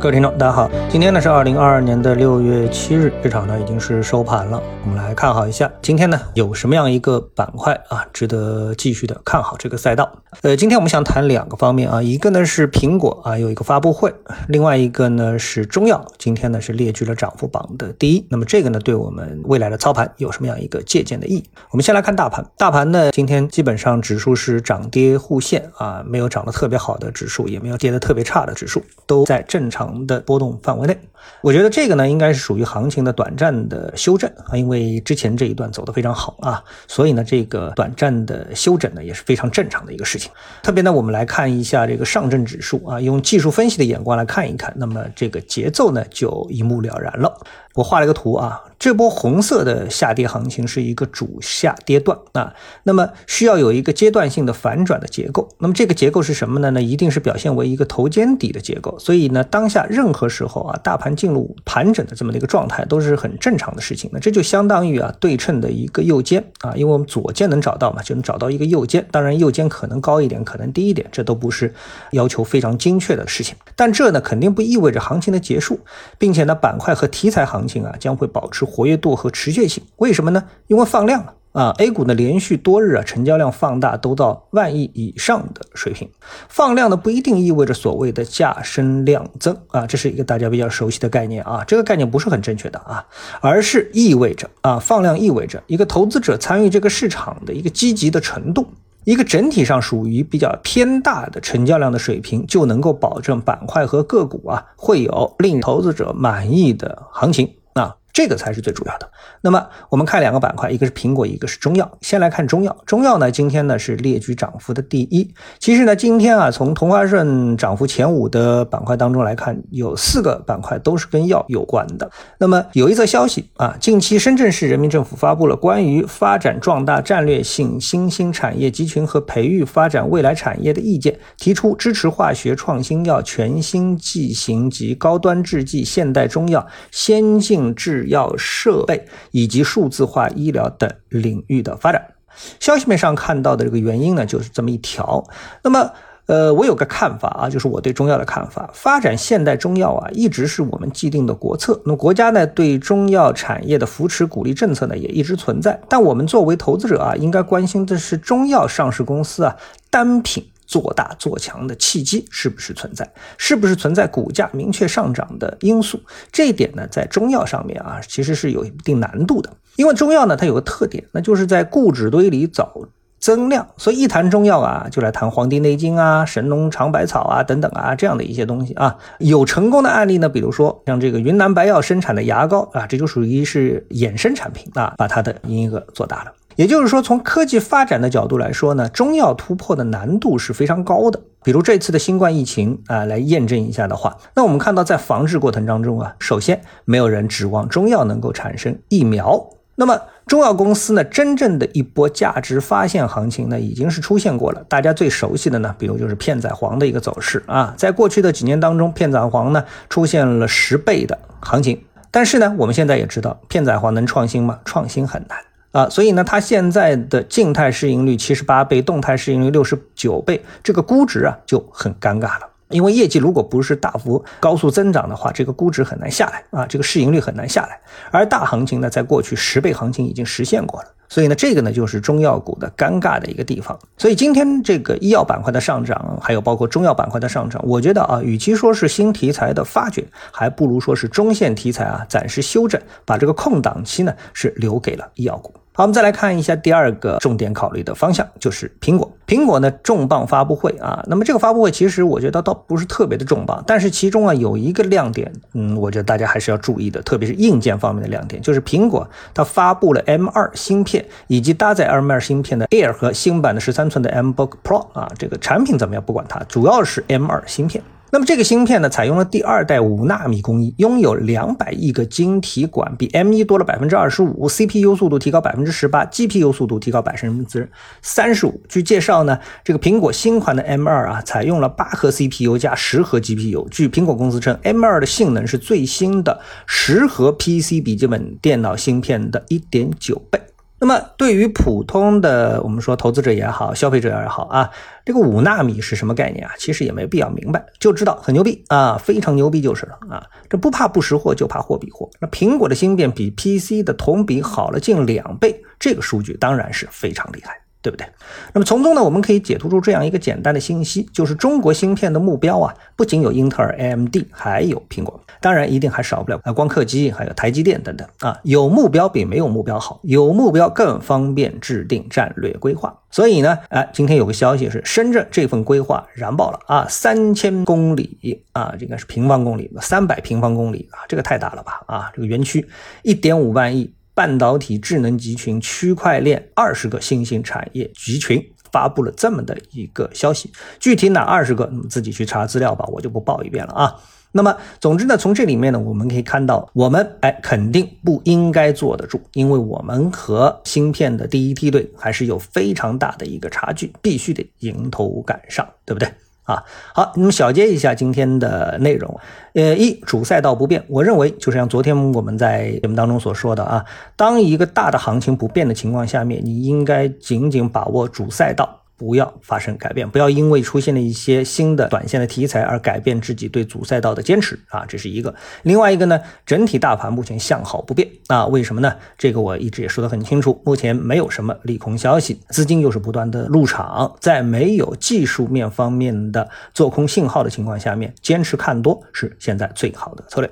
各位听众，大家好，今天呢是二零二二年的六月七日，市场呢已经是收盘了。我们来看好一下，今天呢有什么样一个板块啊，值得继续的看好这个赛道。呃，今天我们想谈两个方面啊，一个呢是苹果啊有一个发布会，另外一个呢是中药，今天呢是列居了涨幅榜的第一。那么这个呢对我们未来的操盘有什么样一个借鉴的意义？我们先来看大盘，大盘呢今天基本上指数是涨跌互现啊，没有涨得特别好的指数，也没有跌得特别差的指数，都在正常。的波动范围内，我觉得这个呢，应该是属于行情的短暂的修正啊，因为之前这一段走得非常好啊，所以呢，这个短暂的修整呢，也是非常正常的一个事情。特别呢，我们来看一下这个上证指数啊，用技术分析的眼光来看一看，那么这个节奏呢，就一目了然了。我画了一个图啊，这波红色的下跌行情是一个主下跌段啊，那么需要有一个阶段性的反转的结构。那么这个结构是什么呢？那一定是表现为一个头肩底的结构。所以呢，当下任何时候啊，大盘进入盘整的这么的一个状态都是很正常的事情。那这就相当于啊对称的一个右肩啊，因为我们左肩能找到嘛，就能找到一个右肩。当然右肩可能高一点，可能低一点，这都不是要求非常精确的事情。但这呢肯定不意味着行情的结束，并且呢板块和题材行。行情啊将会保持活跃度和持续性，为什么呢？因为放量了啊！A 股呢连续多日啊成交量放大都到万亿以上的水平，放量呢不一定意味着所谓的价升量增啊，这是一个大家比较熟悉的概念啊，这个概念不是很正确的啊，而是意味着啊放量意味着一个投资者参与这个市场的一个积极的程度。一个整体上属于比较偏大的成交量的水平，就能够保证板块和个股啊会有令投资者满意的行情啊。这个才是最主要的。那么我们看两个板块，一个是苹果，一个是中药。先来看中药，中药呢今天呢是列居涨幅的第一。其实呢今天啊从同花顺涨幅前五的板块当中来看，有四个板块都是跟药有关的。那么有一则消息啊，近期深圳市人民政府发布了关于发展壮大战略性新兴产业集群和培育发展未来产业的意见，提出支持化学创新药、全新剂型及高端制剂、现代中药、先进制。药设备以及数字化医疗等领域的发展，消息面上看到的这个原因呢，就是这么一条。那么，呃，我有个看法啊，就是我对中药的看法，发展现代中药啊，一直是我们既定的国策。那么国家呢，对中药产业的扶持鼓励政策呢，也一直存在。但我们作为投资者啊，应该关心的是中药上市公司啊，单品。做大做强的契机是不是存在？是不是存在股价明确上涨的因素？这一点呢，在中药上面啊，其实是有一定难度的。因为中药呢，它有个特点，那就是在固脂堆里找增量。所以一谈中药啊，就来谈《黄帝内经》啊、神农尝百草啊等等啊这样的一些东西啊。有成功的案例呢，比如说像这个云南白药生产的牙膏啊，这就属于是衍生产品啊，把它的营业额做大了。也就是说，从科技发展的角度来说呢，中药突破的难度是非常高的。比如这次的新冠疫情啊，来验证一下的话，那我们看到在防治过程当中啊，首先没有人指望中药能够产生疫苗。那么中药公司呢，真正的一波价值发现行情呢，已经是出现过了。大家最熟悉的呢，比如就是片仔癀的一个走势啊，在过去的几年当中，片仔癀呢出现了十倍的行情。但是呢，我们现在也知道，片仔癀能创新吗？创新很难。啊，所以呢，它现在的静态市盈率七十八倍，动态市盈率六十九倍，这个估值啊就很尴尬了。因为业绩如果不是大幅高速增长的话，这个估值很难下来啊，这个市盈率很难下来。而大行情呢，在过去十倍行情已经实现过了。所以呢，这个呢就是中药股的尴尬的一个地方。所以今天这个医药板块的上涨，还有包括中药板块的上涨，我觉得啊，与其说是新题材的发掘，还不如说是中线题材啊暂时休整，把这个空档期呢是留给了医药股。好，我们再来看一下第二个重点考虑的方向，就是苹果。苹果呢重磅发布会啊，那么这个发布会其实我觉得倒不是特别的重磅，但是其中啊有一个亮点，嗯，我觉得大家还是要注意的，特别是硬件方面的亮点，就是苹果它发布了 M2 芯片以及搭载 M2 芯片的 Air 和新版的十三寸的 MBook Pro 啊，这个产品怎么样不管它，主要是 M2 芯片。那么这个芯片呢，采用了第二代五纳米工艺，拥有两百亿个晶体管，比 M1 多了百分之二十五，CPU 速度提高百分之十八，GPU 速度提高百分之三十五。据介绍呢，这个苹果新款的 M2 啊，采用了八核 CPU 加十核 GPU。据苹果公司称，M2 的性能是最新的十核 PC 笔记本电脑芯片的一点九倍。那么对于普通的我们说投资者也好，消费者也好啊，这个五纳米是什么概念啊？其实也没必要明白，就知道很牛逼啊，非常牛逼就是了啊。这不怕不识货，就怕货比货。那苹果的芯片比 PC 的同比好了近两倍，这个数据当然是非常厉害。对不对？那么从中呢，我们可以解读出这样一个简单的信息，就是中国芯片的目标啊，不仅有英特尔、AMD，还有苹果，当然一定还少不了啊光刻机，还有台积电等等啊。有目标比没有目标好，有目标更方便制定战略规划。所以呢，哎，今天有个消息是，深圳这份规划燃爆了啊，三千公里啊，这个是平方公里，三百平方公里啊，这个太大了吧啊，这个园区一点五万亿。半导体智能集群、区块链二十个新兴产业集群发布了这么的一个消息，具体哪二十个，你自己去查资料吧，我就不报一遍了啊。那么，总之呢，从这里面呢，我们可以看到，我们哎肯定不应该坐得住，因为我们和芯片的第一梯队还是有非常大的一个差距，必须得迎头赶上，对不对？啊，好，那么小结一下今天的内容。呃，一主赛道不变，我认为就是像昨天我们在节目当中所说的啊，当一个大的行情不变的情况下面，你应该紧紧把握主赛道。不要发生改变，不要因为出现了一些新的短线的题材而改变自己对主赛道的坚持啊，这是一个。另外一个呢，整体大盘目前向好不变啊，为什么呢？这个我一直也说得很清楚，目前没有什么利空消息，资金又是不断的入场，在没有技术面方面的做空信号的情况下面，坚持看多是现在最好的策略。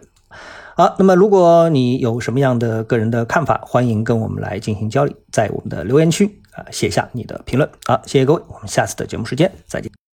好，那么如果你有什么样的个人的看法，欢迎跟我们来进行交流，在我们的留言区。写下你的评论，好，谢谢各位，我们下次的节目时间再见。